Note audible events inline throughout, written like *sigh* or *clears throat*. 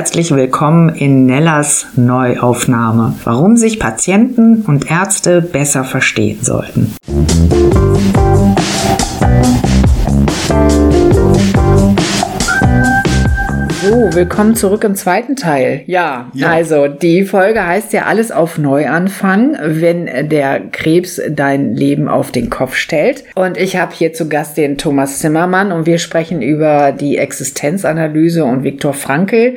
herzlich willkommen in Nellas Neuaufnahme. Warum sich Patienten und Ärzte besser verstehen sollten. So, willkommen zurück im zweiten Teil. Ja, ja, also die Folge heißt ja alles auf Neuanfang, wenn der Krebs dein Leben auf den Kopf stellt. Und ich habe hier zu Gast den Thomas Zimmermann und wir sprechen über die Existenzanalyse und Viktor Frankl.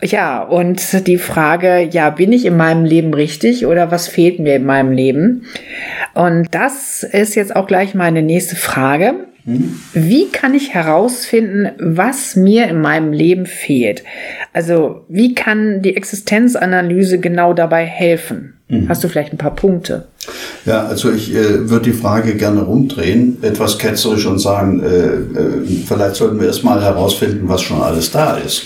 Ja, und die Frage, ja, bin ich in meinem Leben richtig oder was fehlt mir in meinem Leben? Und das ist jetzt auch gleich meine nächste Frage. Wie kann ich herausfinden, was mir in meinem Leben fehlt? Also wie kann die Existenzanalyse genau dabei helfen? Mhm. Hast du vielleicht ein paar Punkte? Ja, also ich äh, würde die Frage gerne rumdrehen, etwas ketzerisch und sagen, äh, äh, vielleicht sollten wir erstmal herausfinden, was schon alles da ist.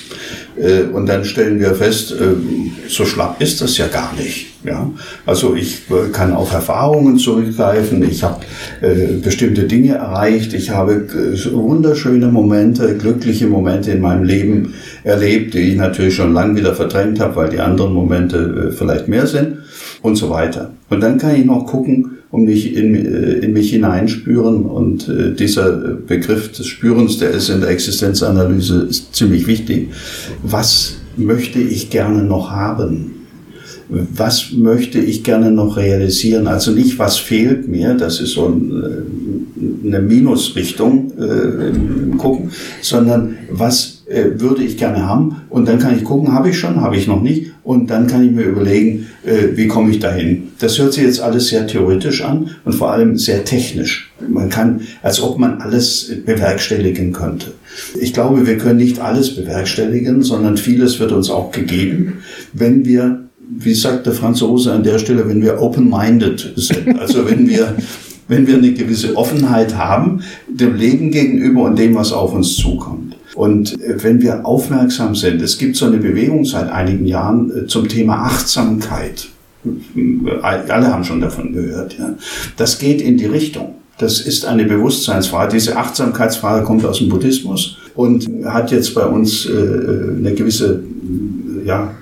Äh, und dann stellen wir fest, ähm, so schlapp ist das ja gar nicht. Ja, also ich äh, kann auf Erfahrungen zurückgreifen. Ich habe äh, bestimmte Dinge erreicht. Ich habe wunderschöne Momente, glückliche Momente in meinem Leben erlebt, die ich natürlich schon lange wieder verdrängt habe, weil die anderen Momente vielleicht mehr sind und so weiter. Und dann kann ich noch gucken, und mich in, in mich hineinspüren. Und äh, dieser Begriff des Spürens, der ist in der Existenzanalyse ist ziemlich wichtig. Was möchte ich gerne noch haben? Was möchte ich gerne noch realisieren? Also nicht, was fehlt mir, das ist so ein, äh, eine Minusrichtung äh, im Gucken, sondern was äh, würde ich gerne haben. Und dann kann ich gucken, habe ich schon, habe ich noch nicht. Und dann kann ich mir überlegen, äh, wie komme ich dahin. Das hört sich jetzt alles sehr theoretisch an und vor allem sehr technisch. Man kann, als ob man alles bewerkstelligen könnte. Ich glaube, wir können nicht alles bewerkstelligen, sondern vieles wird uns auch gegeben, wenn wir wie sagt der Franzose an der Stelle, wenn wir open-minded sind, also wenn wir, wenn wir eine gewisse Offenheit haben, dem Leben gegenüber und dem, was auf uns zukommt. Und äh, wenn wir aufmerksam sind, es gibt so eine Bewegung seit einigen Jahren äh, zum Thema Achtsamkeit. Alle haben schon davon gehört. Ja. Das geht in die Richtung. Das ist eine Bewusstseinsfrage. Diese Achtsamkeitsfrage kommt aus dem Buddhismus und hat jetzt bei uns äh, eine gewisse ja,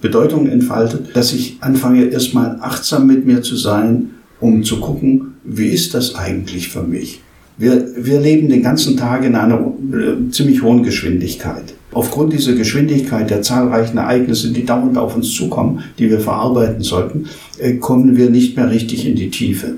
Bedeutung entfaltet, dass ich anfange erstmal achtsam mit mir zu sein, um zu gucken, wie ist das eigentlich für mich? Wir, wir leben den ganzen Tag in einer äh, ziemlich hohen Geschwindigkeit. Aufgrund dieser Geschwindigkeit der zahlreichen Ereignisse, die dauernd auf uns zukommen, die wir verarbeiten sollten, äh, kommen wir nicht mehr richtig in die Tiefe.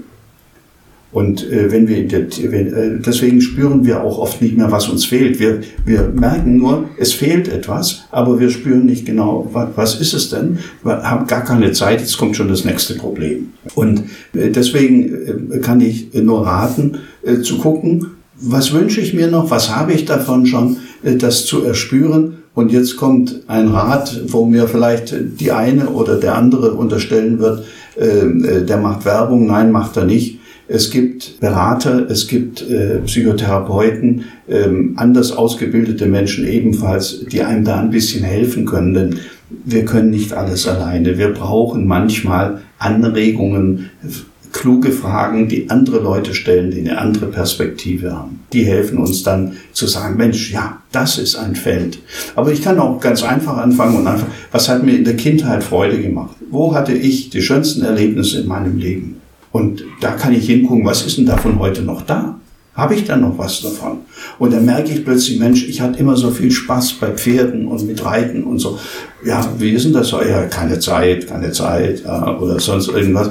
Und äh, wenn wir wenn, äh, deswegen spüren wir auch oft nicht mehr, was uns fehlt. Wir, wir merken nur, es fehlt etwas, aber wir spüren nicht genau, was, was ist es denn? Wir haben gar keine Zeit, jetzt kommt schon das nächste Problem. Und äh, deswegen äh, kann ich nur raten, äh, zu gucken, was wünsche ich mir noch, was habe ich davon schon, äh, das zu erspüren. Und jetzt kommt ein Rat, wo mir vielleicht die eine oder der andere unterstellen wird, äh, der macht Werbung, nein, macht er nicht es gibt Berater, es gibt äh, Psychotherapeuten, ähm, anders ausgebildete Menschen ebenfalls, die einem da ein bisschen helfen können. Denn wir können nicht alles alleine. Wir brauchen manchmal Anregungen, kluge Fragen, die andere Leute stellen, die eine andere Perspektive haben. Die helfen uns dann zu sagen, Mensch, ja, das ist ein Feld. Aber ich kann auch ganz einfach anfangen und einfach, was hat mir in der Kindheit Freude gemacht? Wo hatte ich die schönsten Erlebnisse in meinem Leben? Und da kann ich hingucken, was ist denn davon heute noch da? Habe ich da noch was davon? Und dann merke ich plötzlich, Mensch, ich hatte immer so viel Spaß bei Pferden und mit Reiten und so. Ja, wie ist denn das? Ja, keine Zeit, keine Zeit ja, oder sonst irgendwas.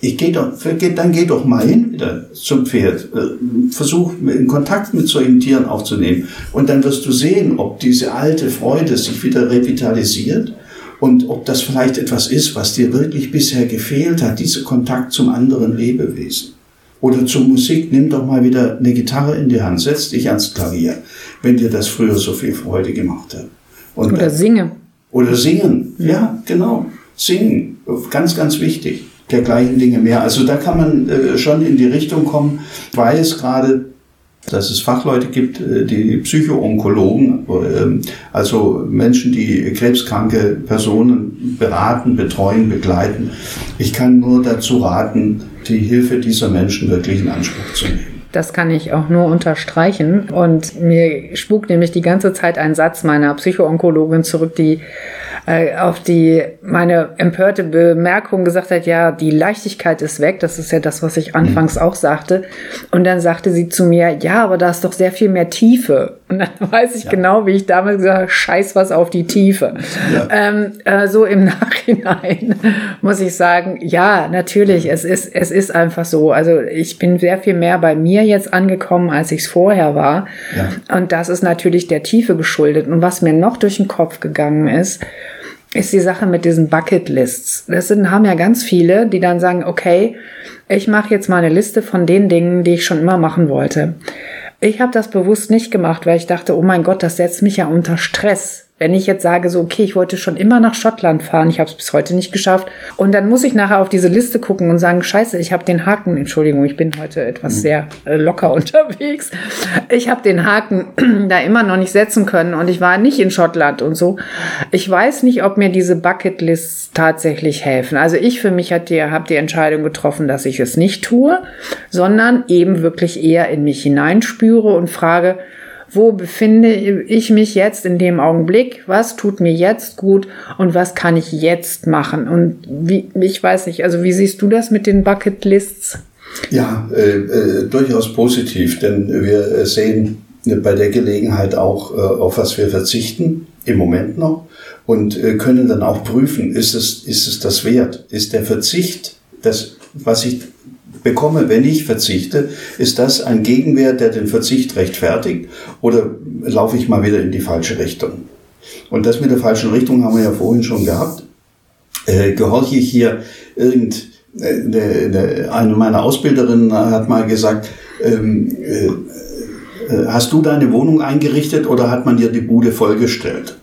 Ich gehe doch, dann geh doch mal hin wieder zum Pferd. Äh, versuch in Kontakt mit solchen Tieren aufzunehmen. Und dann wirst du sehen, ob diese alte Freude sich wieder revitalisiert und ob das vielleicht etwas ist, was dir wirklich bisher gefehlt hat, dieser Kontakt zum anderen Lebewesen. Oder zur Musik, nimm doch mal wieder eine Gitarre in die Hand, setz dich ans Klavier, wenn dir das früher so viel Freude gemacht hat. Und oder singen. Oder singen, ja, genau. Singen, ganz, ganz wichtig. Dergleichen Dinge mehr. Also da kann man äh, schon in die Richtung kommen, weil es gerade dass es Fachleute gibt, äh, die Psychoonkologen, ähm, also Menschen, die krebskranke Personen beraten, betreuen, begleiten. Ich kann nur dazu raten, die Hilfe dieser Menschen wirklich in Anspruch zu nehmen. Das kann ich auch nur unterstreichen. Und mir spukt nämlich die ganze Zeit ein Satz meiner Psychoonkologin zurück, die äh, auf die meine empörte Bemerkung gesagt hat, ja, die Leichtigkeit ist weg. Das ist ja das, was ich anfangs mhm. auch sagte. Und dann sagte sie zu mir, ja, aber da ist doch sehr viel mehr Tiefe. Und dann *laughs* weiß ich ja. genau, wie ich damals gesagt habe, scheiß was auf die Tiefe. Ja. Ähm, äh, so im *laughs* Nachhinein muss ich sagen, ja, natürlich, es ist, es ist einfach so. Also ich bin sehr viel mehr bei mir jetzt angekommen, als ich es vorher war. Ja. Und das ist natürlich der Tiefe geschuldet. Und was mir noch durch den Kopf gegangen ist, ist die Sache mit diesen Bucketlists. Das sind, haben ja ganz viele, die dann sagen, okay, ich mache jetzt mal eine Liste von den Dingen, die ich schon immer machen wollte. Ich habe das bewusst nicht gemacht, weil ich dachte, oh mein Gott, das setzt mich ja unter Stress. Wenn ich jetzt sage, so, okay, ich wollte schon immer nach Schottland fahren, ich habe es bis heute nicht geschafft, und dann muss ich nachher auf diese Liste gucken und sagen, scheiße, ich habe den Haken, Entschuldigung, ich bin heute etwas mhm. sehr äh, locker *laughs* unterwegs, ich habe den Haken *clears throat* da immer noch nicht setzen können und ich war nicht in Schottland und so. Ich weiß nicht, ob mir diese Bucketlists tatsächlich helfen. Also ich für mich habe die Entscheidung getroffen, dass ich es nicht tue, sondern eben wirklich eher in mich hineinspüre und frage, wo befinde ich mich jetzt in dem Augenblick, was tut mir jetzt gut und was kann ich jetzt machen. Und wie, ich weiß nicht, also wie siehst du das mit den Bucketlists? Ja, äh, äh, durchaus positiv, denn wir sehen bei der Gelegenheit auch, äh, auf was wir verzichten, im Moment noch, und äh, können dann auch prüfen, ist es, ist es das wert? Ist der Verzicht, das, was ich bekomme, wenn ich verzichte, ist das ein Gegenwert, der den Verzicht rechtfertigt oder laufe ich mal wieder in die falsche Richtung? Und das mit der falschen Richtung haben wir ja vorhin schon gehabt. Äh, gehorche ich hier irgend, äh, eine meiner Ausbilderinnen hat mal gesagt, ähm, äh, äh, hast du deine Wohnung eingerichtet oder hat man dir die Bude vollgestellt?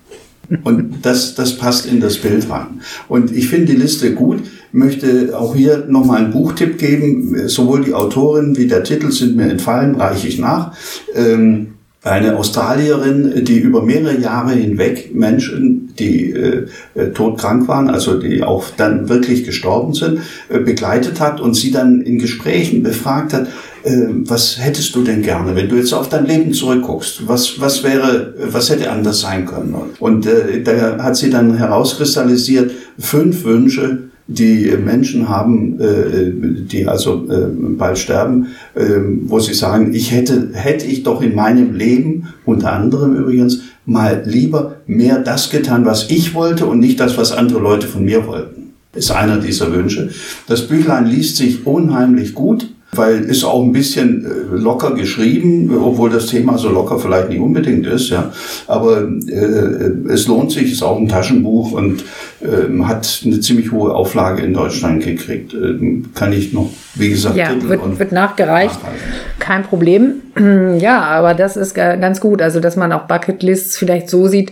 Und das, das passt in das Bild rein. Und ich finde die Liste gut, möchte auch hier nochmal einen Buchtipp geben. Sowohl die Autorin wie der Titel sind mir entfallen, reiche ich nach. Ähm, eine Australierin, die über mehrere Jahre hinweg Menschen, die äh, äh, todkrank waren, also die auch dann wirklich gestorben sind, äh, begleitet hat und sie dann in Gesprächen befragt hat, äh, was hättest du denn gerne, wenn du jetzt auf dein Leben zurückguckst? Was, was wäre, was hätte anders sein können? Und äh, da hat sie dann herauskristallisiert fünf Wünsche, die Menschen haben, äh, die also äh, bald sterben, äh, wo sie sagen, ich hätte, hätte ich doch in meinem Leben, unter anderem übrigens, mal lieber mehr das getan, was ich wollte und nicht das, was andere Leute von mir wollten. Ist einer dieser Wünsche. Das Büchlein liest sich unheimlich gut weil ist auch ein bisschen äh, locker geschrieben, obwohl das Thema so locker vielleicht nicht unbedingt ist, ja. Aber äh, es lohnt sich, ist auch ein Taschenbuch und äh, hat eine ziemlich hohe Auflage in Deutschland gekriegt. Äh, kann ich noch, wie gesagt, ja, wird, wird nachgereicht. Nachhalten. Kein Problem. *clears throat* Ja, aber das ist ganz gut. Also, dass man auch Bucketlists vielleicht so sieht,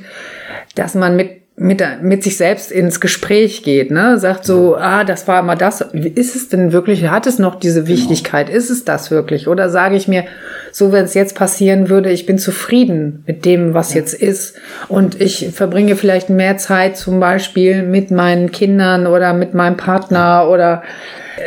dass man mit mit, mit sich selbst ins Gespräch geht, ne? Sagt so, ah, das war immer das. Ist es denn wirklich, hat es noch diese genau. Wichtigkeit? Genau. Ist es das wirklich? Oder sage ich mir, so wenn es jetzt passieren würde, ich bin zufrieden mit dem, was ja. jetzt ist. Und ich verbringe vielleicht mehr Zeit zum Beispiel mit meinen Kindern oder mit meinem Partner oder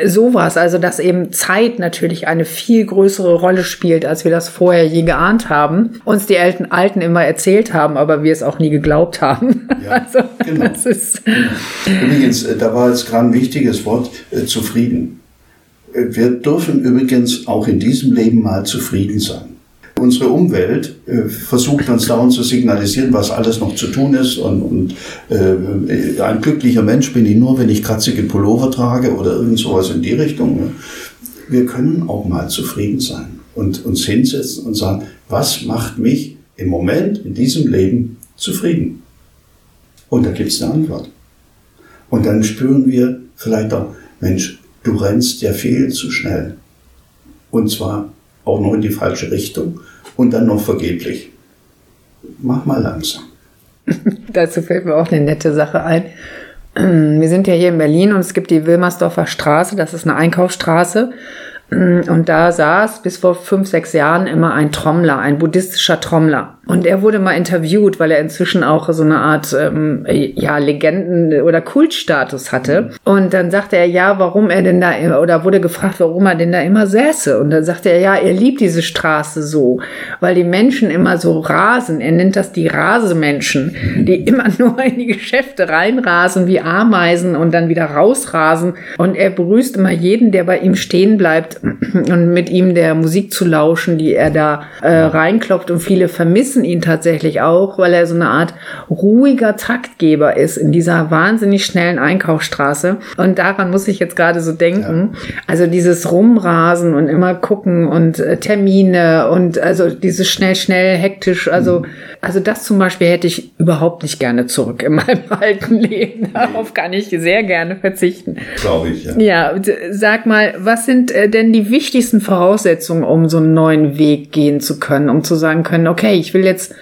sowas. Also, dass eben Zeit natürlich eine viel größere Rolle spielt, als wir das vorher je geahnt haben. Uns die Alten, Alten immer erzählt haben, aber wir es auch nie geglaubt haben. Ja, *laughs* also, genau. das ist Übrigens, äh, da war jetzt gerade ein wichtiges Wort, äh, zufrieden. Äh, wir dürfen übrigens auch in diesem Leben mal zufrieden sein. Unsere Umwelt äh, versucht uns dauernd zu signalisieren, was alles noch zu tun ist. Und, und äh, ein glücklicher Mensch bin ich nur, wenn ich kratzige Pullover trage oder irgend sowas in die Richtung. Ne? Wir können auch mal zufrieden sein und uns hinsetzen und sagen, was macht mich im Moment, in diesem Leben zufrieden? Und da gibt es eine Antwort. Und dann spüren wir vielleicht auch, Mensch, du rennst ja viel zu schnell. Und zwar auch noch in die falsche Richtung und dann noch vergeblich. Mach mal langsam. *laughs* Dazu fällt mir auch eine nette Sache ein. *clears throat* Wir sind ja hier in Berlin und es gibt die Wilmersdorfer Straße, das ist eine Einkaufsstraße. Und da saß bis vor fünf, sechs Jahren immer ein Trommler, ein buddhistischer Trommler. Und er wurde mal interviewt, weil er inzwischen auch so eine Art ähm, ja Legenden- oder Kultstatus hatte. Und dann sagte er, ja, warum er denn da oder wurde gefragt, warum er denn da immer säße. Und dann sagte er, ja, er liebt diese Straße so, weil die Menschen immer so rasen. Er nennt das die Rasemenschen, die immer *laughs* nur in die Geschäfte reinrasen wie Ameisen und dann wieder rausrasen. Und er begrüßt immer jeden, der bei ihm stehen bleibt und mit ihm der Musik zu lauschen, die er da äh, reinklopft. Und viele vermissen ihn tatsächlich auch, weil er so eine Art ruhiger Taktgeber ist in dieser wahnsinnig schnellen Einkaufsstraße. Und daran muss ich jetzt gerade so denken. Ja. Also dieses Rumrasen und immer gucken und äh, Termine und also dieses schnell, schnell, hektisch. Also, mhm. also das zum Beispiel hätte ich überhaupt nicht gerne zurück in meinem *laughs* alten Leben. Darauf kann ich sehr gerne verzichten. Glaube ich, ja. Ja, sag mal, was sind äh, denn die wichtigsten Voraussetzungen, um so einen neuen Weg gehen zu können, um zu sagen können, okay, ich will jetzt,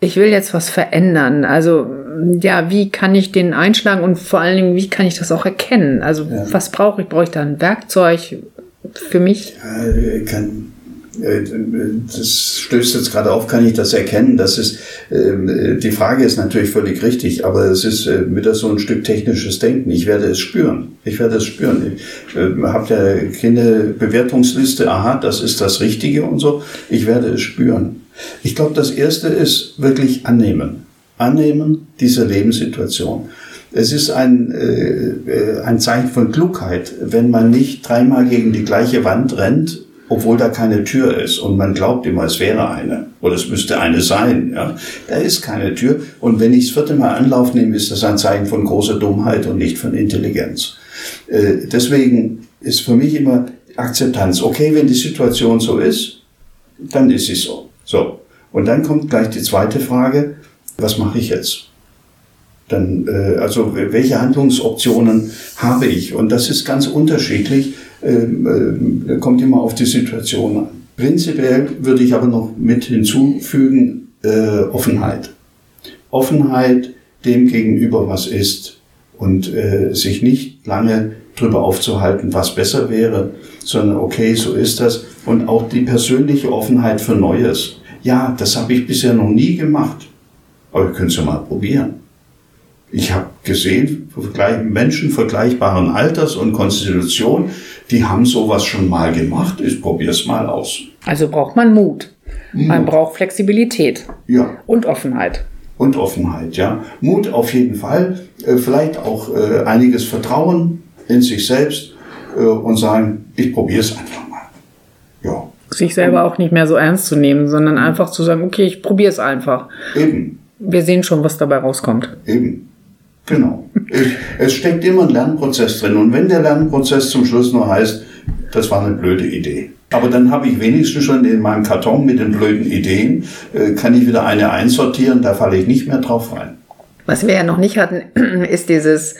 ich will jetzt was verändern. Also, ja, wie kann ich den einschlagen und vor allen Dingen, wie kann ich das auch erkennen? Also, ja. was brauche ich? Brauche ich da ein Werkzeug für mich? Ja, kann, das stößt jetzt gerade auf, kann ich das erkennen? Das ist, ähm, die Frage ist natürlich völlig richtig, aber es ist äh, wieder so ein Stück technisches Denken. Ich werde es spüren. Ich werde es spüren. Ich äh, habe ja keine Bewertungsliste, aha, das ist das Richtige und so. Ich werde es spüren. Ich glaube, das Erste ist wirklich annehmen. Annehmen dieser Lebenssituation. Es ist ein, äh, ein Zeichen von Klugheit, wenn man nicht dreimal gegen die gleiche Wand rennt, obwohl da keine Tür ist und man glaubt immer, es wäre eine oder es müsste eine sein. Ja. Da ist keine Tür und wenn ich das vierte Mal Anlauf nehme, ist das ein Zeichen von großer Dummheit und nicht von Intelligenz. Äh, deswegen ist für mich immer Akzeptanz. Okay, wenn die Situation so ist, dann ist sie so. So, und dann kommt gleich die zweite Frage, was mache ich jetzt? Dann, äh, also welche Handlungsoptionen habe ich? Und das ist ganz unterschiedlich, ähm, äh, kommt immer auf die Situation an. Prinzipiell würde ich aber noch mit hinzufügen, äh, Offenheit. Offenheit dem gegenüber, was ist und äh, sich nicht lange drüber aufzuhalten, was besser wäre, sondern okay, so ist das. Und auch die persönliche Offenheit für Neues. Ja, das habe ich bisher noch nie gemacht. Aber ihr könnt es ja mal probieren. Ich habe gesehen, Menschen vergleichbaren Alters und Konstitution, die haben sowas schon mal gemacht. Ich probiere es mal aus. Also braucht man Mut. Mut. Man braucht Flexibilität. Ja. Und Offenheit. Und Offenheit, ja. Mut auf jeden Fall. Äh, vielleicht auch äh, einiges Vertrauen in sich selbst äh, und sagen, ich probiere es einfach mal. Ja. Sich selber auch nicht mehr so ernst zu nehmen, sondern einfach zu sagen, okay, ich probiere es einfach. Eben. Wir sehen schon, was dabei rauskommt. Eben. Genau. Ich, es steckt immer ein Lernprozess drin. Und wenn der Lernprozess zum Schluss nur heißt, das war eine blöde Idee. Aber dann habe ich wenigstens schon in meinem Karton mit den blöden Ideen, äh, kann ich wieder eine einsortieren, da falle ich nicht mehr drauf rein. Was wir ja noch nicht hatten, *clears throat* ist dieses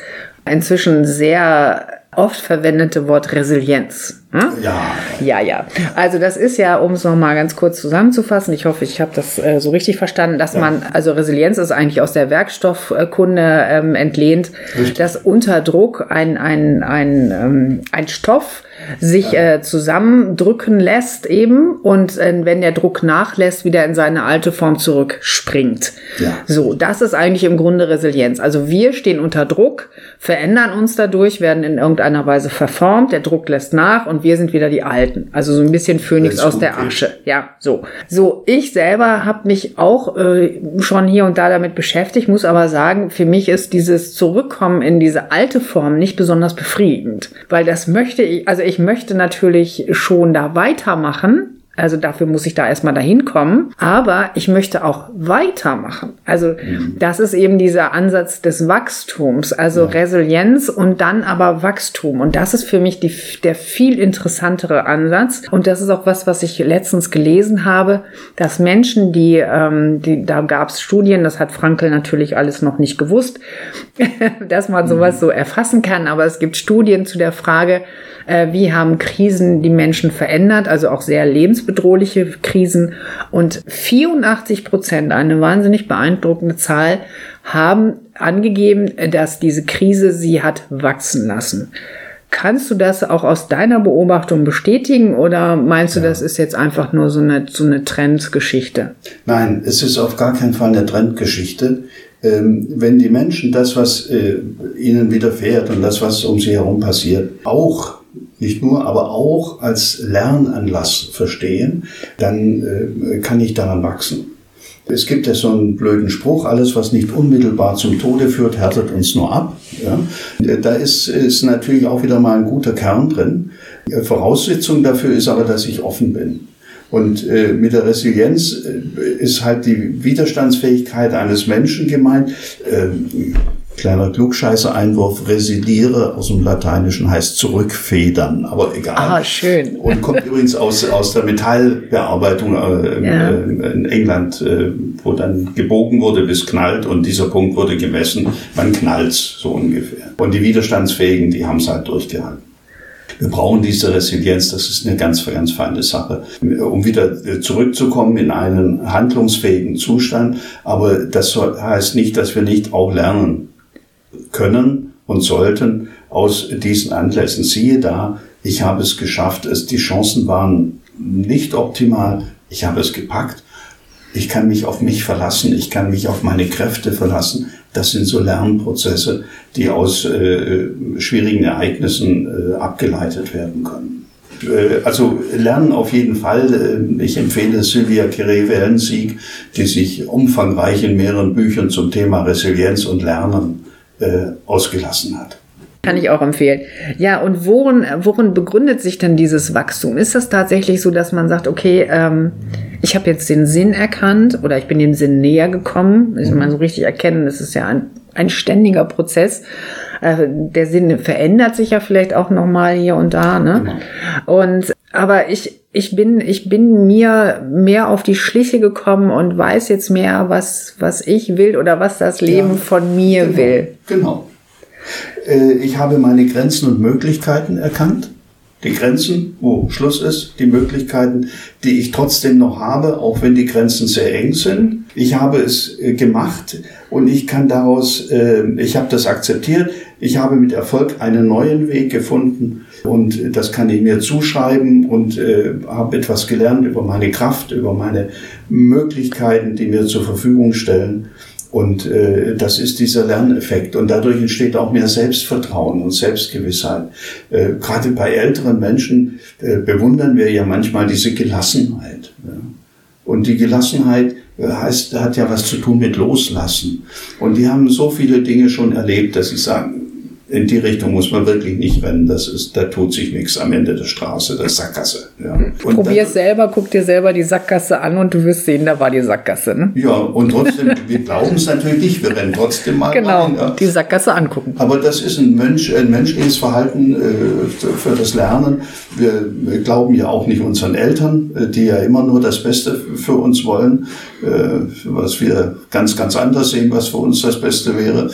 inzwischen sehr oft verwendete Wort Resilienz. Hm? Ja. Ja, ja. Also das ist ja, um es nochmal ganz kurz zusammenzufassen, ich hoffe, ich habe das äh, so richtig verstanden, dass ja. man, also Resilienz ist eigentlich aus der Werkstoffkunde ähm, entlehnt, richtig. dass unter Druck ein, ein, ein, ähm, ein Stoff sich äh, zusammendrücken lässt eben und äh, wenn der Druck nachlässt, wieder in seine alte Form zurückspringt. Ja. So, das ist eigentlich im Grunde Resilienz. Also wir stehen unter Druck, verändern uns dadurch, werden in irgendeiner Weise verformt, der Druck lässt nach und wir sind wieder die Alten. Also so ein bisschen Phönix aus der Asche. Ja, so. So, ich selber habe mich auch äh, schon hier und da damit beschäftigt, muss aber sagen, für mich ist dieses Zurückkommen in diese alte Form nicht besonders befriedigend, weil das möchte ich, also ich möchte natürlich schon da weitermachen, also dafür muss ich da erstmal dahin kommen. Aber ich möchte auch weitermachen. Also mhm. das ist eben dieser Ansatz des Wachstums, also ja. Resilienz und dann aber Wachstum. Und das ist für mich die, der viel interessantere Ansatz. Und das ist auch was, was ich letztens gelesen habe, dass Menschen, die, ähm, die da gab es Studien, das hat Frankel natürlich alles noch nicht gewusst, *laughs* dass man sowas mhm. so erfassen kann. Aber es gibt Studien zu der Frage, äh, wie haben Krisen die Menschen verändert, also auch sehr lebensbedrohliche Krisen. Und 84 Prozent, eine wahnsinnig beeindruckende Zahl, haben angegeben, dass diese Krise sie hat wachsen lassen. Kannst du das auch aus deiner Beobachtung bestätigen oder meinst du, ja. das ist jetzt einfach nur so eine, so eine Trendgeschichte? Nein, es ist auf gar keinen Fall eine Trendgeschichte. Ähm, wenn die Menschen das, was äh, ihnen widerfährt und das, was um sie herum passiert, auch nicht nur, aber auch als Lernanlass verstehen, dann äh, kann ich daran wachsen. Es gibt ja so einen blöden Spruch, alles, was nicht unmittelbar zum Tode führt, härtet uns nur ab. Ja? Da ist, ist natürlich auch wieder mal ein guter Kern drin. Voraussetzung dafür ist aber, dass ich offen bin. Und äh, mit der Resilienz äh, ist halt die Widerstandsfähigkeit eines Menschen gemeint. Äh, Kleiner Klugscheißer-Einwurf, resiliere aus dem Lateinischen heißt zurückfedern, aber egal. Ah, schön. Und kommt übrigens aus, aus der Metallbearbeitung äh, ja. äh, in England, äh, wo dann gebogen wurde bis knallt und dieser Punkt wurde gemessen, man knallt so ungefähr. Und die Widerstandsfähigen, die haben es halt durchgehalten. Wir brauchen diese Resilienz, das ist eine ganz, ganz feine Sache, um wieder zurückzukommen in einen handlungsfähigen Zustand. Aber das heißt nicht, dass wir nicht auch lernen können und sollten aus diesen Anlässen. Siehe da, ich habe es geschafft, es, die Chancen waren nicht optimal, ich habe es gepackt, ich kann mich auf mich verlassen, ich kann mich auf meine Kräfte verlassen. Das sind so Lernprozesse, die aus äh, schwierigen Ereignissen äh, abgeleitet werden können. Äh, also lernen auf jeden Fall. Äh, ich empfehle Sylvia Kere-Wellensieg, die sich umfangreich in mehreren Büchern zum Thema Resilienz und Lernen äh, ausgelassen hat. Kann ich auch empfehlen. Ja, und worin, worin begründet sich denn dieses Wachstum? Ist das tatsächlich so, dass man sagt, okay, ähm, ich habe jetzt den Sinn erkannt oder ich bin dem Sinn näher gekommen? Also man so richtig erkennen, das ist ja ein, ein ständiger Prozess. Äh, der Sinn verändert sich ja vielleicht auch nochmal hier und da. Ne? Genau. Und aber ich, ich bin, ich bin mir mehr auf die Schliche gekommen und weiß jetzt mehr, was, was ich will oder was das Leben ja, von mir genau, will. Genau. Äh, ich habe meine Grenzen und Möglichkeiten erkannt. Die Grenzen, wo Schluss ist, die Möglichkeiten, die ich trotzdem noch habe, auch wenn die Grenzen sehr eng sind. Ich habe es äh, gemacht und ich kann daraus, äh, ich habe das akzeptiert, ich habe mit Erfolg einen neuen Weg gefunden und das kann ich mir zuschreiben und habe etwas gelernt über meine Kraft, über meine Möglichkeiten, die mir zur Verfügung stellen. Und äh, das ist dieser Lerneffekt. Und dadurch entsteht auch mehr Selbstvertrauen und Selbstgewissheit. Äh, Gerade bei älteren Menschen äh, bewundern wir ja manchmal diese Gelassenheit. Ja. Und die Gelassenheit äh, heißt, hat ja was zu tun mit Loslassen. Und die haben so viele Dinge schon erlebt, dass sie sagen, in die Richtung muss man wirklich nicht rennen. Das ist, da tut sich nichts am Ende der Straße, der Sackgasse. Ja. Probier es selber, guck dir selber die Sackgasse an und du wirst sehen, da war die Sackgasse. Ne? Ja, und trotzdem, *laughs* wir glauben es natürlich nicht, wir rennen trotzdem mal Genau, rein, ja. die Sackgasse angucken. Aber das ist ein, Mensch, ein menschliches Verhalten äh, für das Lernen. Wir, wir, glauben ja auch nicht unseren Eltern, äh, die ja immer nur das Beste für uns wollen, äh, was wir ganz, ganz anders sehen, was für uns das Beste wäre.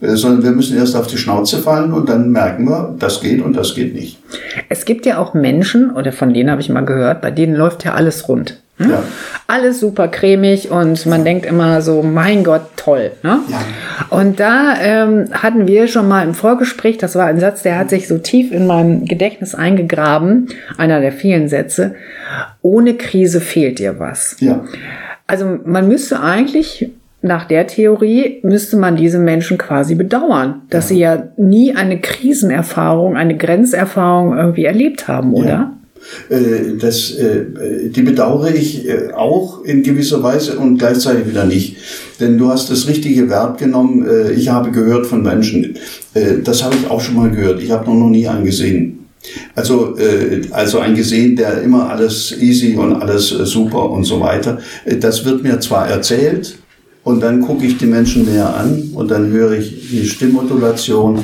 Äh, sondern wir müssen erst auf die Schnauze fallen und dann merken wir, das geht und das geht nicht. Es gibt ja auch Menschen, oder von denen habe ich mal gehört, bei denen läuft ja alles rund. Hm? Ja. Alles super cremig und man denkt immer so, mein Gott, toll. Ne? Ja. Und da ähm, hatten wir schon mal im Vorgespräch, das war ein Satz, der hat sich so tief in meinem Gedächtnis eingegraben, einer der vielen Sätze, ohne Krise fehlt dir was. Ja. Also man müsste eigentlich nach der Theorie müsste man diese Menschen quasi bedauern, dass ja. sie ja nie eine Krisenerfahrung, eine Grenzerfahrung irgendwie erlebt haben, oder? Ja. Äh, das, äh, die bedauere ich äh, auch in gewisser Weise und gleichzeitig wieder nicht. Denn du hast das richtige Verb genommen. Ich habe gehört von Menschen. Das habe ich auch schon mal gehört. Ich habe noch nie einen gesehen. Also, also ein gesehen, der immer alles easy und alles super und so weiter. Das wird mir zwar erzählt, und dann gucke ich die Menschen näher an und dann höre ich die Stimmmodulation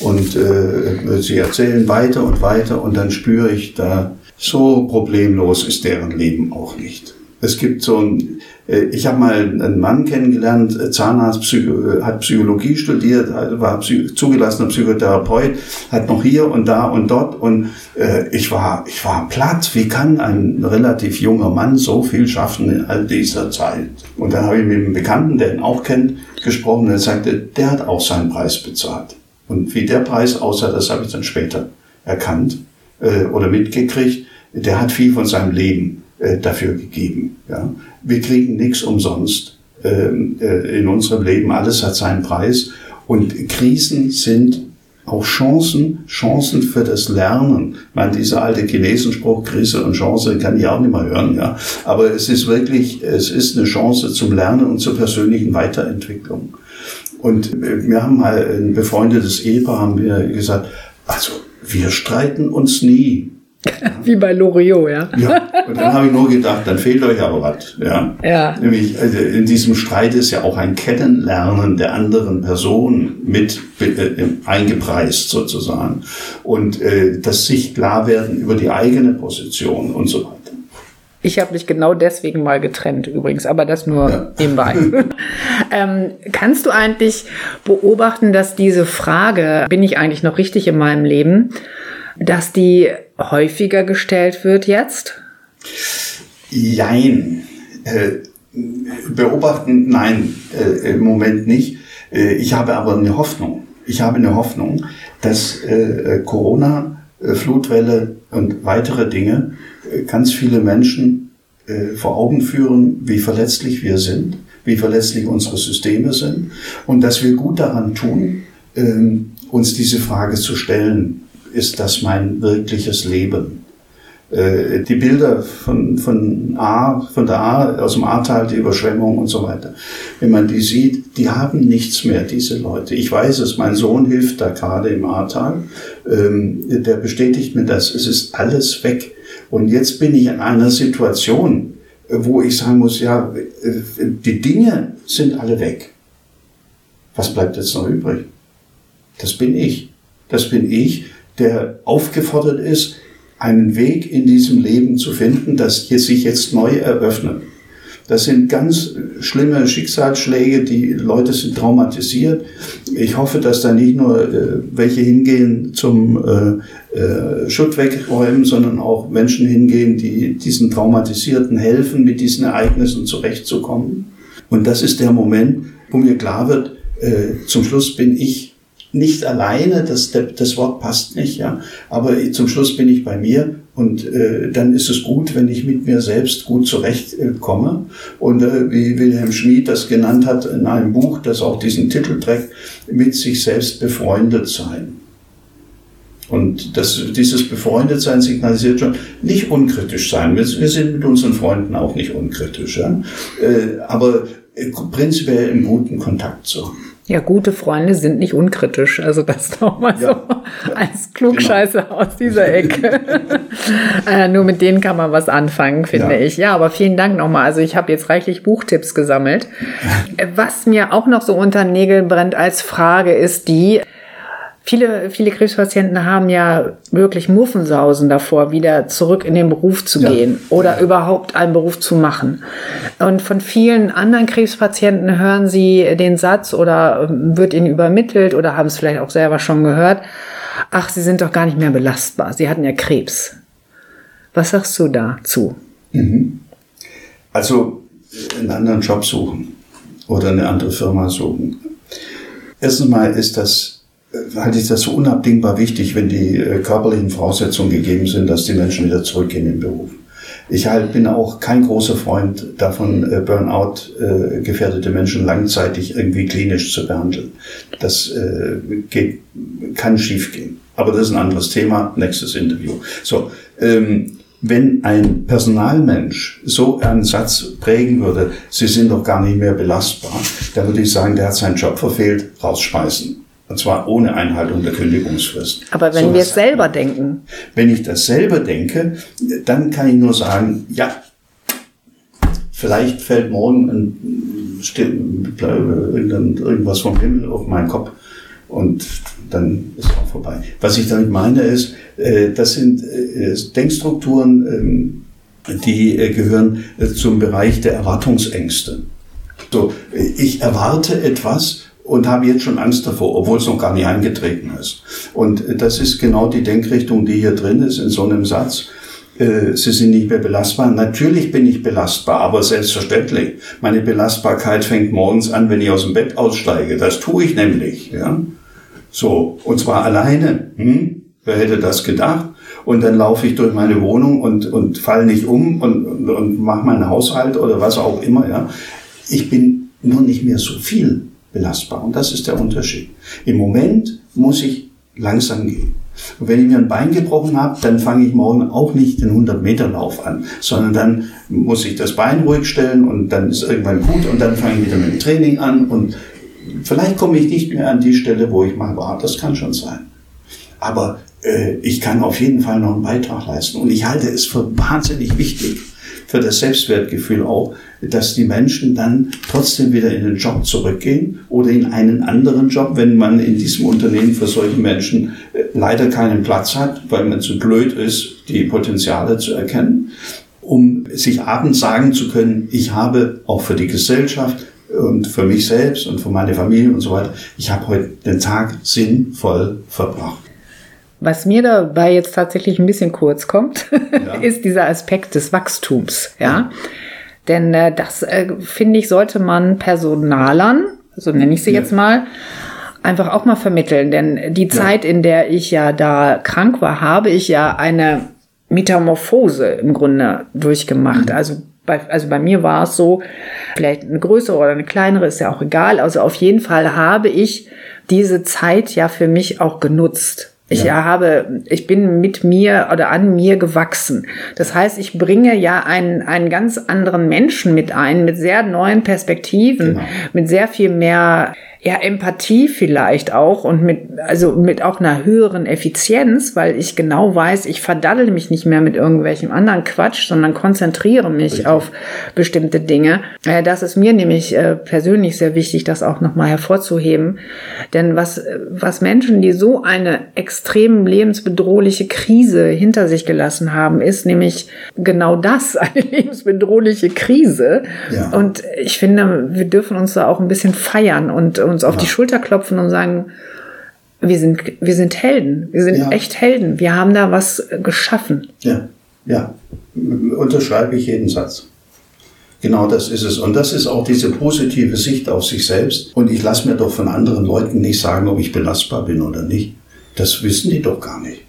und äh, sie erzählen weiter und weiter und dann spüre ich da, so problemlos ist deren Leben auch nicht. Es gibt so ein, ich habe mal einen Mann kennengelernt, äh, Zahnarzt, Psycho, hat Psychologie studiert, war Psych zugelassener Psychotherapeut, hat noch hier und da und dort und äh, ich war, ich war platt. Wie kann ein relativ junger Mann so viel schaffen in all dieser Zeit? Und dann habe ich mit einem Bekannten, der ihn auch kennt, gesprochen und er sagte, der hat auch seinen Preis bezahlt. Und wie der Preis aussah, das habe ich dann später erkannt äh, oder mitgekriegt, der hat viel von seinem Leben äh, dafür gegeben. Ja. Wir kriegen nichts umsonst ähm, äh, in unserem Leben, alles hat seinen Preis und Krisen sind auch Chancen, Chancen für das Lernen. Ich meine, dieser alte Chinesenspruch, Krise und Chance, kann ich auch nicht mehr hören, ja. Aber es ist wirklich, es ist eine Chance zum Lernen und zur persönlichen Weiterentwicklung. Und wir haben mal ein befreundetes Ehepaar, haben wir gesagt, also wir streiten uns nie. *laughs* Wie bei Loriot, ja. Ja, und dann habe ich nur gedacht, dann fehlt euch aber was. Ja. ja. Nämlich also in diesem Streit ist ja auch ein Kennenlernen der anderen Person mit äh, eingepreist sozusagen. Und äh, das sich klar werden über die eigene Position und so weiter. Ich habe mich genau deswegen mal getrennt übrigens, aber das nur ja. nebenbei. *laughs* ähm, kannst du eigentlich beobachten, dass diese Frage, bin ich eigentlich noch richtig in meinem Leben, dass die häufiger gestellt wird jetzt? Jein. Äh, beobachten, nein, äh, im Moment nicht. Äh, ich habe aber eine Hoffnung. Ich habe eine Hoffnung, dass Corona, Flutwelle und weitere Dinge ganz viele Menschen vor Augen führen, wie verletzlich wir sind, wie verletzlich unsere Systeme sind und dass wir gut daran tun, ähm, uns diese Frage zu stellen ist das mein wirkliches Leben? Äh, die Bilder von, von A, von der A, aus dem Ahrtal, die Überschwemmung und so weiter. Wenn man die sieht, die haben nichts mehr, diese Leute. Ich weiß es, mein Sohn hilft da gerade im Ahrtal. Ähm, der bestätigt mir das. Es ist alles weg. Und jetzt bin ich in einer Situation, wo ich sagen muss, ja, die Dinge sind alle weg. Was bleibt jetzt noch übrig? Das bin ich. Das bin ich, der aufgefordert ist, einen Weg in diesem Leben zu finden, das hier sich jetzt neu eröffnet. Das sind ganz schlimme Schicksalsschläge, die Leute sind traumatisiert. Ich hoffe, dass da nicht nur äh, welche hingehen zum äh, äh, Schutt wegräumen, sondern auch Menschen hingehen, die diesen Traumatisierten helfen, mit diesen Ereignissen zurechtzukommen. Und das ist der Moment, wo mir klar wird, äh, zum Schluss bin ich nicht alleine, das, das Wort passt nicht, ja. Aber zum Schluss bin ich bei mir und äh, dann ist es gut, wenn ich mit mir selbst gut zurechtkomme. Äh, und äh, wie Wilhelm Schmid das genannt hat in einem Buch, das auch diesen Titel trägt, mit sich selbst befreundet sein. Und das, dieses Befreundetsein signalisiert schon, nicht unkritisch sein. Wir, wir sind mit unseren Freunden auch nicht unkritisch, ja? Äh, aber äh, prinzipiell im guten Kontakt zu haben. Ja, gute Freunde sind nicht unkritisch. Also das nochmal ja. so als Klugscheiße genau. aus dieser Ecke. *laughs* äh, nur mit denen kann man was anfangen, finde ja. ich. Ja, aber vielen Dank nochmal. Also ich habe jetzt reichlich Buchtipps gesammelt. *laughs* Was mir auch noch so unter Nägeln brennt als Frage ist die, Viele, viele Krebspatienten haben ja wirklich Muffensausen davor, wieder zurück in den Beruf zu ja. gehen oder überhaupt einen Beruf zu machen. Und von vielen anderen Krebspatienten hören sie den Satz oder ähm, wird ihnen übermittelt oder haben es vielleicht auch selber schon gehört, ach, sie sind doch gar nicht mehr belastbar, sie hatten ja Krebs. Was sagst du dazu? Mhm. Also einen anderen Job suchen oder eine andere Firma suchen. Erstens mal ist das halte ich das so unabdingbar wichtig, wenn die äh, körperlichen Voraussetzungen gegeben sind, dass die Menschen wieder zurückgehen in den Beruf. Ich halt bin auch kein großer Freund davon, äh, Burnout äh, gefährdete Menschen langzeitig irgendwie klinisch zu behandeln. Das geht, kann schiefgehen. Aber das ist ein anderes Thema. Nächstes Interview. So, ähm, wenn ein Personalmensch so einen Satz prägen würde, Sie sind doch gar nicht mehr belastbar, dann würde ich sagen, der hat seinen Job verfehlt, rausschmeißen. Und zwar ohne Einhaltung der Kündigungsfrist. Aber wenn so wir es selber denken. Wenn ich das selber denke, dann kann ich nur sagen, ja, vielleicht fällt morgen ein, irgendwas vom Himmel auf meinen Kopf und dann ist auch vorbei. Was ich damit meine ist, äh, das sind äh, Denkstrukturen, ähm, die äh, gehören zum Bereich der Erwartungsängste. So, ich erwarte etwas, und habe jetzt schon Angst davor, obwohl es noch gar nicht eingetreten ist. Und das ist genau die Denkrichtung, die hier drin ist in so einem Satz. Äh, Sie sind nicht mehr belastbar. Natürlich bin ich belastbar, aber selbstverständlich. Meine Belastbarkeit fängt morgens an, wenn ich aus dem Bett aussteige. Das tue ich nämlich. Ja? So, und zwar alleine. Hm? Wer hätte das gedacht? Und dann laufe ich durch meine Wohnung und, und fall nicht um und, und, und mache meinen Haushalt oder was auch immer. Ja. Ich bin nur nicht mehr so viel belastbar. Und das ist der Unterschied. Im Moment muss ich langsam gehen. Und wenn ich mir ein Bein gebrochen habe, dann fange ich morgen auch nicht den 100-Meter-Lauf an, sondern dann muss ich das Bein ruhig stellen und dann ist irgendwann gut und dann fange ich wieder mit dem Training an und vielleicht komme ich nicht mehr an die Stelle, wo ich mal war. Das kann schon sein. Aber äh, ich kann auf jeden Fall noch einen Beitrag leisten. Und ich halte es für wahnsinnig wichtig, für das Selbstwertgefühl auch, dass die Menschen dann trotzdem wieder in den Job zurückgehen oder in einen anderen Job, wenn man in diesem Unternehmen für solche Menschen äh, leider keinen Platz hat, weil man zu blöd ist, die Potenziale zu erkennen, um sich abends sagen zu können, ich habe auch für die Gesellschaft und für mich selbst und für meine Familie und so weiter, ich habe heute den Tag sinnvoll verbracht. Was mir dabei jetzt tatsächlich ein bisschen kurz kommt, ja. *laughs* ist dieser Aspekt des Wachstums. Ja, ja. denn äh, das äh, finde ich sollte man Personalern, so nenne ich sie ja. jetzt mal, einfach auch mal vermitteln. Denn die Zeit, in der ich ja da krank war, habe ich ja eine Metamorphose im Grunde durchgemacht. Mhm. Also bei, also bei mir war es so, vielleicht eine größere oder eine kleinere, ist ja auch egal. Also auf jeden Fall habe ich diese Zeit ja für mich auch genutzt. Ich ja. habe, ich bin mit mir oder an mir gewachsen. Das heißt, ich bringe ja einen, einen ganz anderen Menschen mit ein, mit sehr neuen Perspektiven, genau. mit sehr viel mehr ja, Empathie vielleicht auch und mit, also mit auch einer höheren Effizienz, weil ich genau weiß, ich verdaddel mich nicht mehr mit irgendwelchem anderen Quatsch, sondern konzentriere mich Richtig. auf bestimmte Dinge. Äh, das ist mir nämlich äh, persönlich sehr wichtig, das auch nochmal hervorzuheben. Denn was, was Menschen, die so eine extrem lebensbedrohliche Krise hinter sich gelassen haben, ist nämlich genau das, *laughs* eine lebensbedrohliche Krise. Ja. Und ich finde, wir dürfen uns da auch ein bisschen feiern und uns auf ja. die Schulter klopfen und sagen, wir sind, wir sind Helden. Wir sind ja. echt Helden. Wir haben da was geschaffen. Ja, ja. Unterschreibe ich jeden Satz. Genau das ist es. Und das ist auch diese positive Sicht auf sich selbst. Und ich lasse mir doch von anderen Leuten nicht sagen, ob ich belastbar bin oder nicht. Das wissen die doch gar nicht.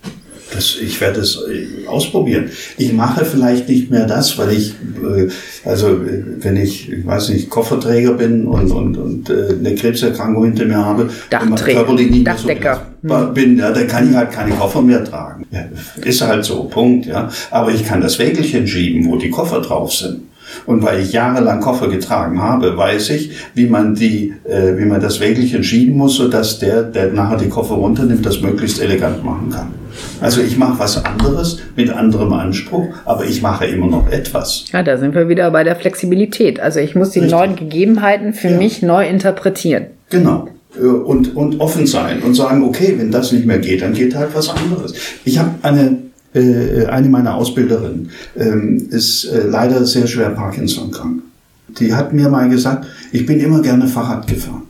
Das, ich werde es äh, ausprobieren. Ich mache vielleicht nicht mehr das, weil ich, äh, also äh, wenn ich, ich weiß nicht, Kofferträger bin und, und, und eine Krebserkrankung hinter mir habe, körperlich nicht Dachdecker. So hm. bin, ja, dann kann ich halt keine Koffer mehr tragen. Ja, ist halt so, Punkt. Ja. Aber ich kann das Wägelchen schieben, wo die Koffer drauf sind. Und weil ich jahrelang Koffer getragen habe, weiß ich, wie man die, äh, wie man das Wägelchen schieben muss, sodass der, der nachher die Koffer runternimmt, das möglichst elegant machen kann. Also ich mache was anderes mit anderem Anspruch, aber ich mache immer noch etwas. Ja, da sind wir wieder bei der Flexibilität. Also ich muss die Richtig. neuen Gegebenheiten für ja. mich neu interpretieren. Genau äh, und, und offen sein und sagen, okay, wenn das nicht mehr geht, dann geht halt was anderes. Ich habe eine äh, eine meiner Ausbilderinnen ähm, ist äh, leider sehr schwer Parkinson krank. Die hat mir mal gesagt, ich bin immer gerne Fahrrad gefahren.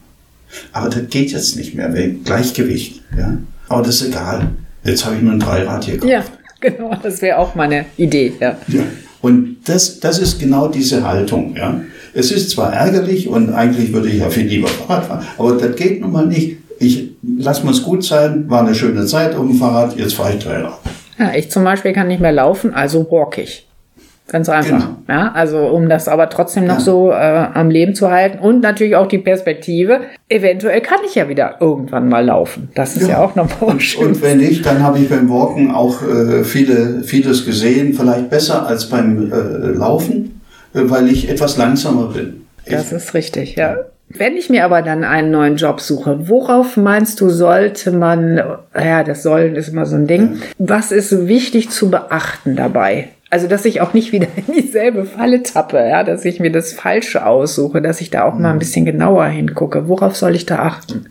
Aber das geht jetzt nicht mehr wegen Gleichgewicht. Ja? Aber das ist egal. Jetzt habe ich nur ein Dreirad hier gekauft. Ja, *laughs* genau. Das wäre auch meine Idee. Ja. ja. Und das, das ist genau diese Haltung. Ja? Es ist zwar ärgerlich und eigentlich würde ich ja viel lieber Fahrrad fahren, aber das geht nun mal nicht. Ich lass mir es gut sein, war eine schöne Zeit auf dem Fahrrad, jetzt fahre ich Dreirad. Ja, ich zum Beispiel kann nicht mehr laufen, also walk ich. Ganz einfach. Genau. Ja, also um das aber trotzdem noch ja. so äh, am Leben zu halten und natürlich auch die Perspektive. Eventuell kann ich ja wieder irgendwann mal laufen. Das ist ja, ja auch nochmal schön. Und wenn nicht, dann habe ich beim Walken auch äh, viele, vieles gesehen, vielleicht besser als beim äh, Laufen, äh, weil ich etwas langsamer bin. Das ich, ist richtig, ja. Wenn ich mir aber dann einen neuen Job suche, worauf meinst du, sollte man, ja, das Sollen ist immer so ein Ding, was ist wichtig zu beachten dabei? Also, dass ich auch nicht wieder *laughs* in dieselbe Falle tappe, ja, dass ich mir das Falsche aussuche, dass ich da auch mal ein bisschen genauer hingucke. Worauf soll ich da achten?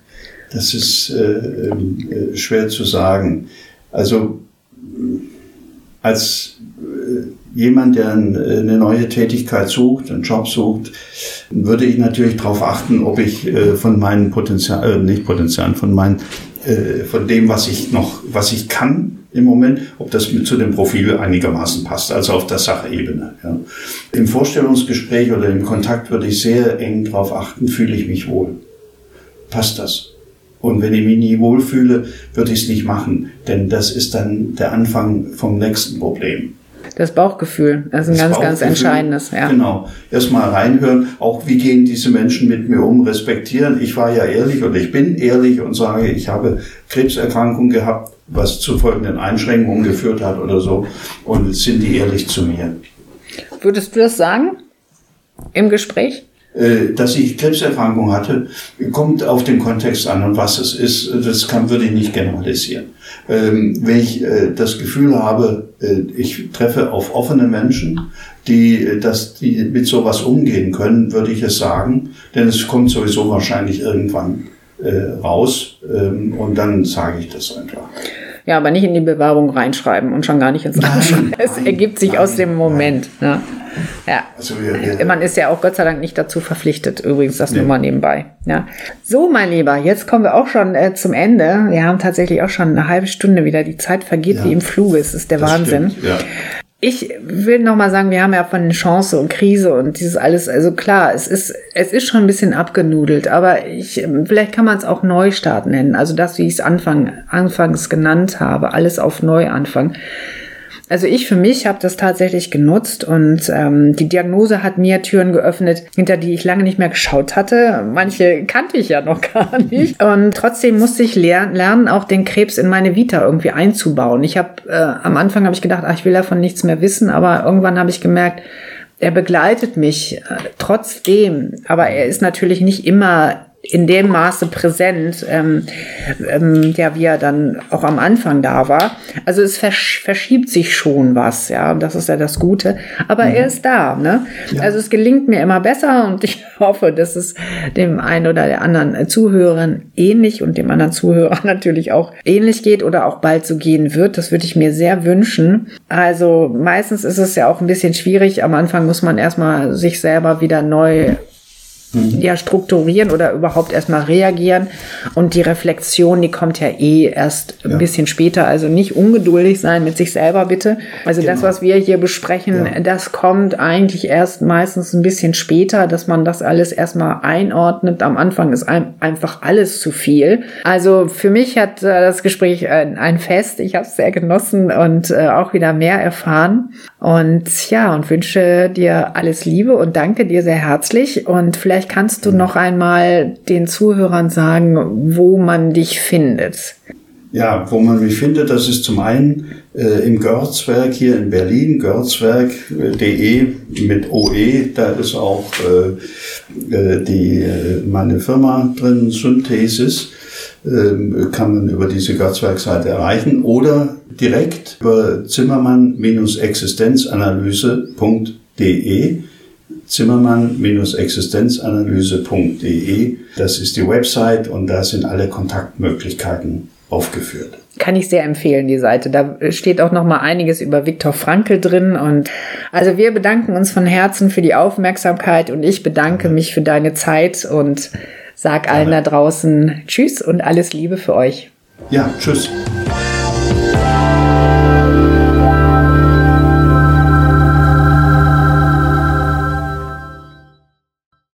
Das ist äh, äh, schwer zu sagen. Also, als äh, jemand, der eine neue Tätigkeit sucht, einen Job sucht, würde ich natürlich darauf achten, ob ich äh, von meinen Potenzial, äh, nicht Potenzialen, von meinen, äh, von dem, was ich noch, was ich kann im Moment, ob das mit zu dem Profil einigermaßen passt, also auf der Sachebene. Ja. Im Vorstellungsgespräch oder im Kontakt würde ich sehr eng darauf achten, fühle ich mich wohl. Passt das? Und wenn ich mich nie wohlfühle, würde ich es nicht machen, denn das ist dann der Anfang vom nächsten Problem. Das Bauchgefühl, das ist ein das ganz, ganz entscheidendes. Ja. Genau. Erstmal reinhören, auch wie gehen diese Menschen mit mir um, respektieren. Ich war ja ehrlich oder ich bin ehrlich und sage, ich habe Krebserkrankung gehabt, was zu folgenden Einschränkungen geführt hat oder so. Und sind die ehrlich zu mir. Würdest du das sagen im Gespräch? Äh, dass ich Krebserkrankung hatte, kommt auf den Kontext an und was es ist, das kann, würde ich nicht generalisieren. Ähm, wenn ich äh, das Gefühl habe, äh, ich treffe auf offene Menschen, die, dass die mit sowas umgehen können, würde ich es sagen, denn es kommt sowieso wahrscheinlich irgendwann raus ähm, und dann sage ich das einfach. Ja, aber nicht in die Bewerbung reinschreiben und schon gar nicht ins Anschreiben. Es ergibt sich nein, aus dem Moment. Ne? Ja. Also wir, wir, Man ist ja auch Gott sei Dank nicht dazu verpflichtet, übrigens das nee. nur mal nebenbei. Ja. So, mein Lieber, jetzt kommen wir auch schon äh, zum Ende. Wir haben tatsächlich auch schon eine halbe Stunde wieder. Die Zeit vergeht ja. wie im Fluge. Es ist der das Wahnsinn. Stimmt, ja. Ich will noch mal sagen, wir haben ja von Chance und Krise und dieses alles, also klar, es ist, es ist schon ein bisschen abgenudelt, aber ich, vielleicht kann man es auch Neustart nennen. Also das, wie ich es Anfang, anfangs genannt habe, alles auf Neuanfang. Also ich für mich habe das tatsächlich genutzt und ähm, die Diagnose hat mir Türen geöffnet, hinter die ich lange nicht mehr geschaut hatte. Manche kannte ich ja noch *laughs* gar nicht. Und trotzdem musste ich ler lernen, auch den Krebs in meine Vita irgendwie einzubauen. Ich habe äh, am Anfang habe ich gedacht, ach, ich will davon nichts mehr wissen, aber irgendwann habe ich gemerkt, er begleitet mich äh, trotzdem, aber er ist natürlich nicht immer in dem Maße präsent, ähm, ähm, ja, wie er dann auch am Anfang da war. Also es versch verschiebt sich schon was, ja, und das ist ja das Gute. Aber mhm. er ist da, ne? Ja. Also es gelingt mir immer besser und ich *laughs* hoffe, dass es dem einen oder der anderen Zuhörern ähnlich und dem anderen Zuhörer *laughs* natürlich auch ähnlich geht oder auch bald so gehen wird. Das würde ich mir sehr wünschen. Also meistens ist es ja auch ein bisschen schwierig. Am Anfang muss man erstmal sich selber wieder neu mhm. ja strukturieren oder überhaupt erstmal reagieren. Und die Reflexion, die kommt ja eh erst ja. ein bisschen später. Also nicht ungeduldig sein mit sich selber, bitte. Also genau. das, was wir hier besprechen, ja. das kommt eigentlich erst meistens ein bisschen später, dass man das alles erstmal einordnet. Am Anfang ist ein, einfach alles zu viel. Also für mich hat äh, das Gespräch ein, ein Fest. Ich habe es sehr genossen und äh, auch wieder mehr erfahren. Und ja, und wünsche dir alles Liebe und danke dir sehr herzlich. Und vielleicht kannst du noch einmal den Zuhörern sagen, wo man dich findet. Ja, wo man mich findet, das ist zum einen äh, im Görzwerk hier in Berlin, görzwerk.de mit OE, da ist auch äh, äh die, äh, meine Firma drin, Synthesis. Ähm, kann man über diese Götzwerkseite erreichen oder direkt über Zimmermann-Existenzanalyse.de Zimmermann-Existenzanalyse.de. Das ist die Website und da sind alle Kontaktmöglichkeiten aufgeführt. Kann ich sehr empfehlen, die Seite. Da steht auch noch mal einiges über Viktor Frankl drin. Und also wir bedanken uns von Herzen für die Aufmerksamkeit und ich bedanke mich für deine Zeit und Sag allen da draußen Tschüss und alles Liebe für euch. Ja, Tschüss.